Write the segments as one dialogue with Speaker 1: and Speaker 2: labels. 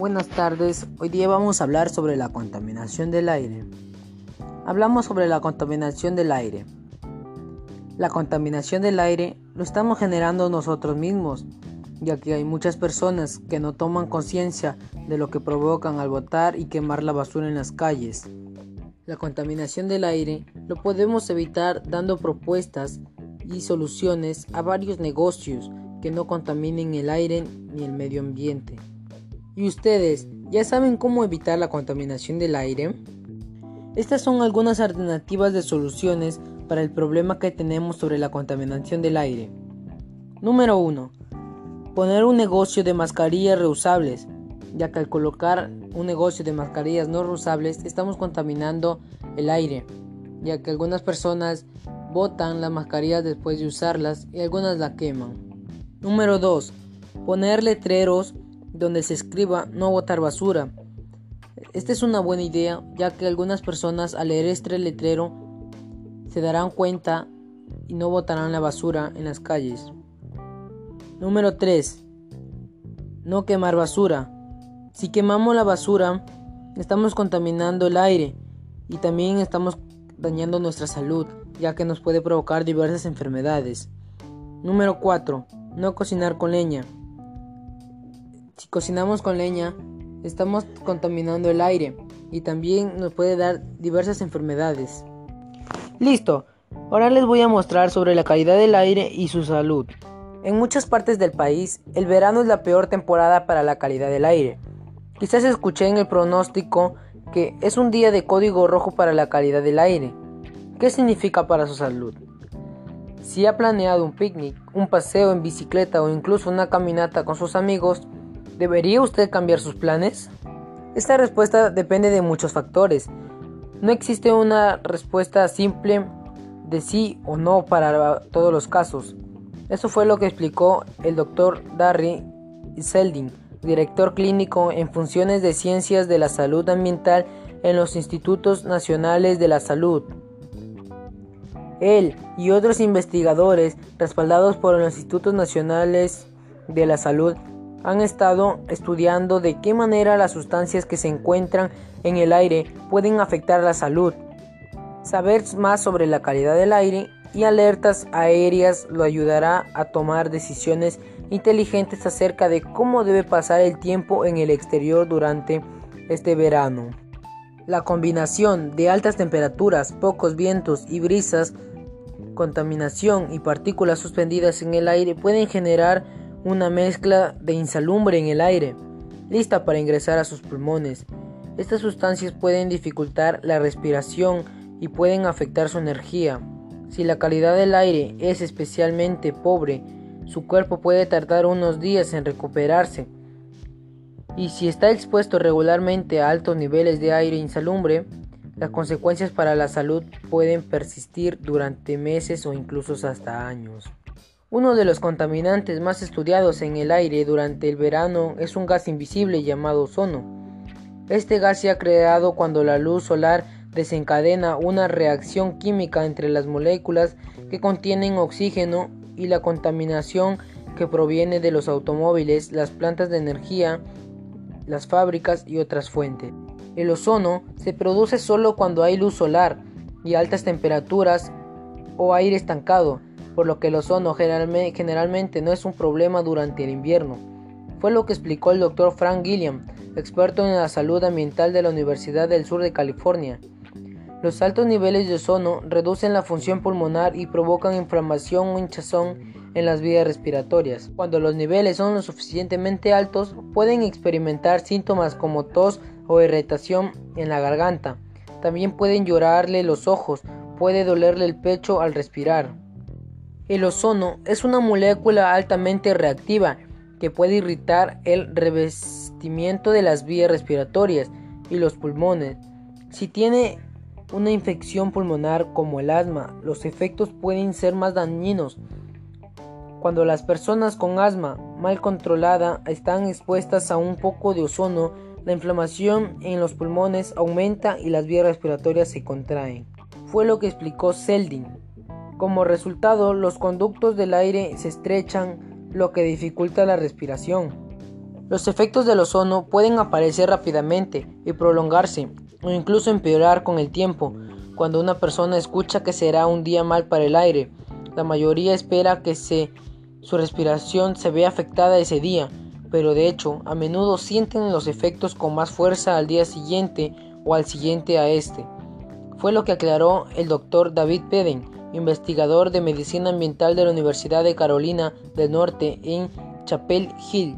Speaker 1: Buenas tardes, hoy día vamos a hablar sobre la contaminación del aire. Hablamos sobre la contaminación del aire. La contaminación del aire lo estamos generando nosotros mismos, ya que hay muchas personas que no toman conciencia de lo que provocan al botar y quemar la basura en las calles. La contaminación del aire lo podemos evitar dando propuestas y soluciones a varios negocios que no contaminen el aire ni el medio ambiente. ¿Y ustedes ya saben cómo evitar la contaminación del aire? Estas son algunas alternativas de soluciones para el problema que tenemos sobre la contaminación del aire. Número 1. Poner un negocio de mascarillas reusables, ya que al colocar un negocio de mascarillas no reusables estamos contaminando el aire, ya que algunas personas botan las mascarillas después de usarlas y algunas la queman. Número 2. Poner letreros donde se escriba no botar basura. Esta es una buena idea ya que algunas personas al leer este letrero se darán cuenta y no botarán la basura en las calles. Número 3. No quemar basura. Si quemamos la basura, estamos contaminando el aire y también estamos dañando nuestra salud, ya que nos puede provocar diversas enfermedades. Número 4. No cocinar con leña. Si cocinamos con leña, estamos contaminando el aire y también nos puede dar diversas enfermedades. Listo, ahora les voy a mostrar sobre la calidad del aire y su salud. En muchas partes del país, el verano es la peor temporada para la calidad del aire. Quizás escuché en el pronóstico que es un día de código rojo para la calidad del aire. ¿Qué significa para su salud? Si ha planeado un picnic, un paseo en bicicleta o incluso una caminata con sus amigos, ¿Debería usted cambiar sus planes? Esta respuesta depende de muchos factores. No existe una respuesta simple de sí o no para todos los casos. Eso fue lo que explicó el doctor Darry Seldin, director clínico en funciones de ciencias de la salud ambiental en los Institutos Nacionales de la Salud. Él y otros investigadores respaldados por los Institutos Nacionales de la Salud han estado estudiando de qué manera las sustancias que se encuentran en el aire pueden afectar la salud. Saber más sobre la calidad del aire y alertas aéreas lo ayudará a tomar decisiones inteligentes acerca de cómo debe pasar el tiempo en el exterior durante este verano. La combinación de altas temperaturas, pocos vientos y brisas, contaminación y partículas suspendidas en el aire pueden generar una mezcla de insalumbre en el aire, lista para ingresar a sus pulmones. Estas sustancias pueden dificultar la respiración y pueden afectar su energía. Si la calidad del aire es especialmente pobre, su cuerpo puede tardar unos días en recuperarse. Y si está expuesto regularmente a altos niveles de aire insalumbre, las consecuencias para la salud pueden persistir durante meses o incluso hasta años. Uno de los contaminantes más estudiados en el aire durante el verano es un gas invisible llamado ozono. Este gas se ha creado cuando la luz solar desencadena una reacción química entre las moléculas que contienen oxígeno y la contaminación que proviene de los automóviles, las plantas de energía, las fábricas y otras fuentes. El ozono se produce solo cuando hay luz solar y altas temperaturas o aire estancado por lo que el ozono generalmente no es un problema durante el invierno. Fue lo que explicó el doctor Frank Gilliam, experto en la salud ambiental de la Universidad del Sur de California. Los altos niveles de ozono reducen la función pulmonar y provocan inflamación o hinchazón en las vías respiratorias. Cuando los niveles son lo suficientemente altos, pueden experimentar síntomas como tos o irritación en la garganta. También pueden llorarle los ojos, puede dolerle el pecho al respirar. El ozono es una molécula altamente reactiva que puede irritar el revestimiento de las vías respiratorias y los pulmones. Si tiene una infección pulmonar como el asma, los efectos pueden ser más dañinos. Cuando las personas con asma mal controlada están expuestas a un poco de ozono, la inflamación en los pulmones aumenta y las vías respiratorias se contraen. Fue lo que explicó Seldin. Como resultado, los conductos del aire se estrechan, lo que dificulta la respiración. Los efectos del ozono pueden aparecer rápidamente y prolongarse o incluso empeorar con el tiempo. Cuando una persona escucha que será un día mal para el aire, la mayoría espera que su respiración se vea afectada ese día, pero de hecho a menudo sienten los efectos con más fuerza al día siguiente o al siguiente a este. Fue lo que aclaró el doctor David Peden, investigador de medicina ambiental de la Universidad de Carolina del Norte en Chapel Hill.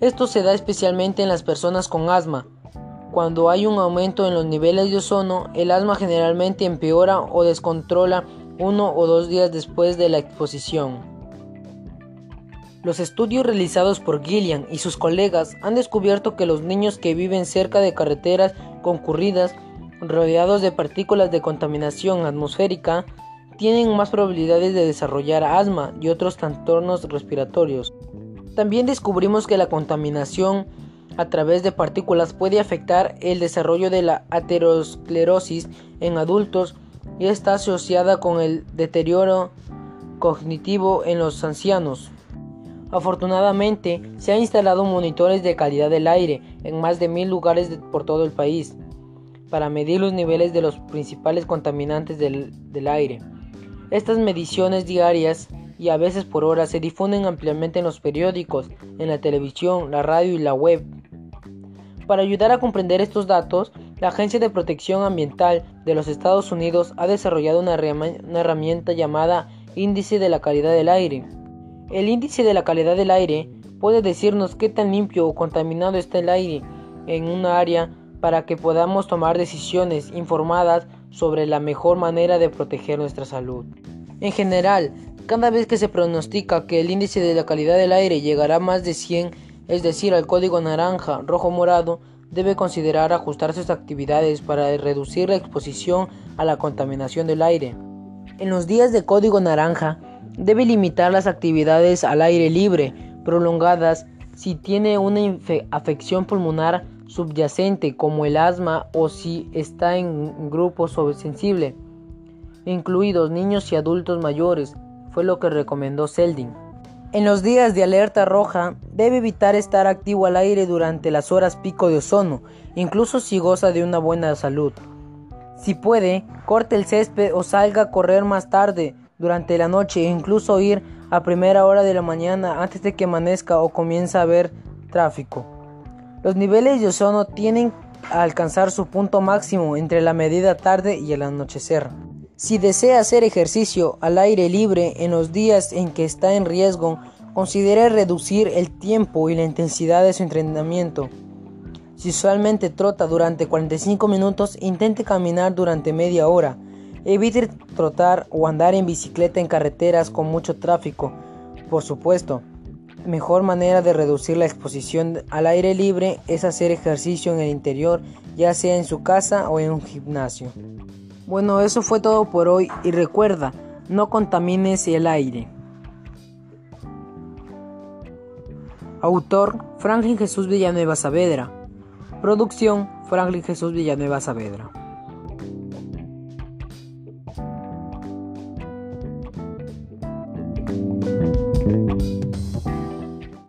Speaker 1: Esto se da especialmente en las personas con asma. Cuando hay un aumento en los niveles de ozono, el asma generalmente empeora o descontrola uno o dos días después de la exposición. Los estudios realizados por Gillian y sus colegas han descubierto que los niños que viven cerca de carreteras concurridas, rodeados de partículas de contaminación atmosférica, tienen más probabilidades de desarrollar asma y otros trastornos respiratorios. También descubrimos que la contaminación a través de partículas puede afectar el desarrollo de la aterosclerosis en adultos y está asociada con el deterioro cognitivo en los ancianos. Afortunadamente, se han instalado monitores de calidad del aire en más de mil lugares por todo el país para medir los niveles de los principales contaminantes del, aire. Estas mediciones diarias y a veces por hora se difunden ampliamente en los periódicos, en la televisión, la radio y la web. Para ayudar a comprender estos datos, la Agencia de Protección Ambiental de los Estados Unidos ha desarrollado una, herramienta llamada Índice de la Calidad del Aire. El índice de la calidad del aire puede decirnos qué tan limpio o contaminado está el aire en una área para que podamos tomar decisiones informadas sobre la mejor manera de proteger nuestra salud. En general, cada vez que se pronostica que el índice de la calidad del aire llegará a más de 100, es decir, al código naranja, rojo, morado, debe considerar ajustar sus actividades para reducir la exposición a la contaminación del aire. En los días de código naranja, debe limitar las actividades al aire libre prolongadas si tiene una afección pulmonar subyacente como el asma o si está en grupo sensible, incluidos niños y adultos mayores, fue lo que recomendó Seldin. En los días de alerta roja, debe evitar estar activo al aire durante las horas pico de ozono, incluso si goza de una buena salud. Si puede, corte el césped o salga a correr más tarde durante la noche e incluso ir a primera hora de la mañana antes de que amanezca o comience a haber tráfico. Los niveles de ozono tienen a alcanzar su punto máximo entre la medida tarde y el anochecer. Si desea hacer ejercicio al aire libre en los días en que está en riesgo, considere reducir el tiempo y la intensidad de su entrenamiento. Si usualmente trota durante 45 minutos, intente caminar durante media hora. Evite trotar o andar en bicicleta en carreteras con mucho tráfico. Por supuesto, mejor manera de reducir la exposición al aire libre es hacer ejercicio en el interior, ya sea en su casa o en un gimnasio. Bueno, eso fue todo por hoy y recuerda, no contamines el aire. Autor Franklin Jesús Villanueva Saavedra. Producción Franklin Jesús Villanueva Saavedra.